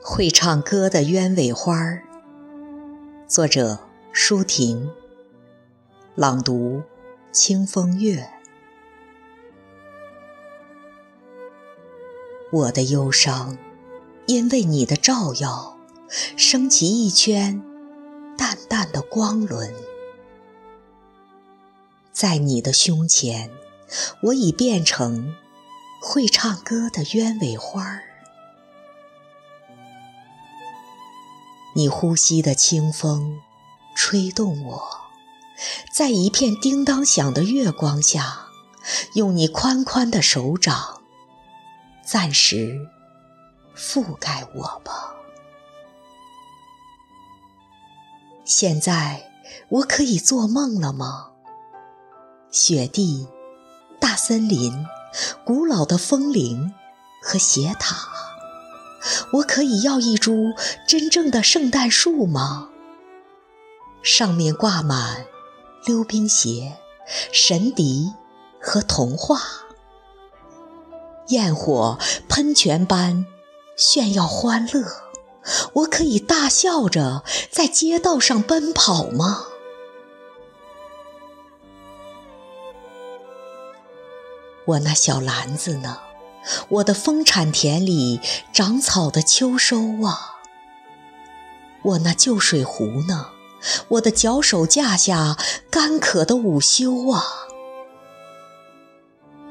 会唱歌的鸢尾花儿，作者舒婷，朗读清风月。我的忧伤，因为你的照耀，升起一圈淡淡的光轮，在你的胸前，我已变成会唱歌的鸢尾花儿。你呼吸的清风，吹动我，在一片叮当响的月光下，用你宽宽的手掌，暂时覆盖我吧。现在我可以做梦了吗？雪地、大森林、古老的风铃和斜塔。我可以要一株真正的圣诞树吗？上面挂满溜冰鞋、神笛和童话，焰火喷泉般炫耀欢乐。我可以大笑着在街道上奔跑吗？我那小篮子呢？我的丰产田里长草的秋收啊，我那旧水壶呢？我的脚手架下干渴的午休啊，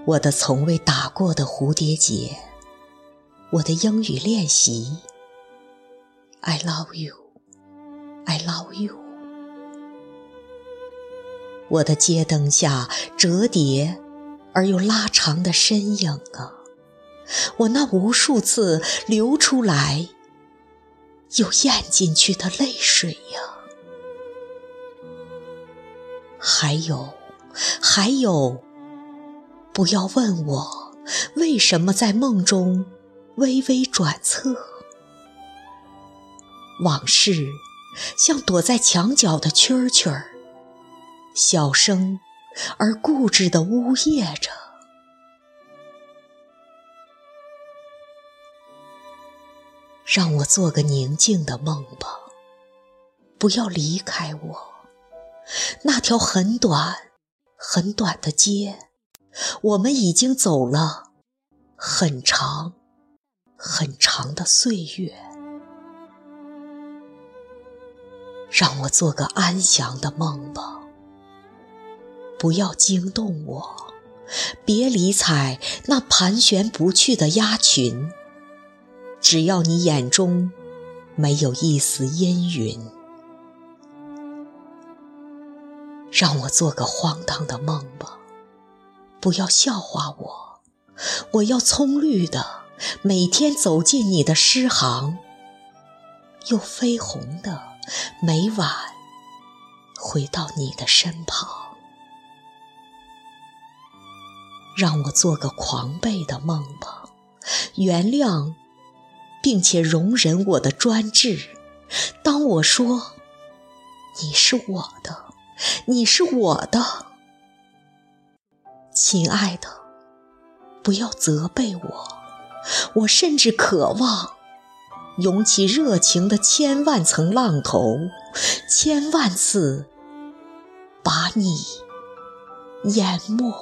我的从未打过的蝴蝶结，我的英语练习。I love you, I love you。我的街灯下折叠而又拉长的身影啊。我那无数次流出来又咽进去的泪水呀，还有，还有，不要问我为什么在梦中微微转侧，往事像躲在墙角的蛐蛐儿，小声而固执地呜咽着。让我做个宁静的梦吧，不要离开我。那条很短、很短的街，我们已经走了很长、很长的岁月。让我做个安详的梦吧，不要惊动我，别理睬那盘旋不去的鸭群。只要你眼中没有一丝阴云，让我做个荒唐的梦吧，不要笑话我。我要葱绿的每天走进你的诗行，又绯红的每晚回到你的身旁。让我做个狂悖的梦吧，原谅。并且容忍我的专制。当我说“你是我的，你是我的”，亲爱的，不要责备我。我甚至渴望涌起热情的千万层浪头，千万次把你淹没。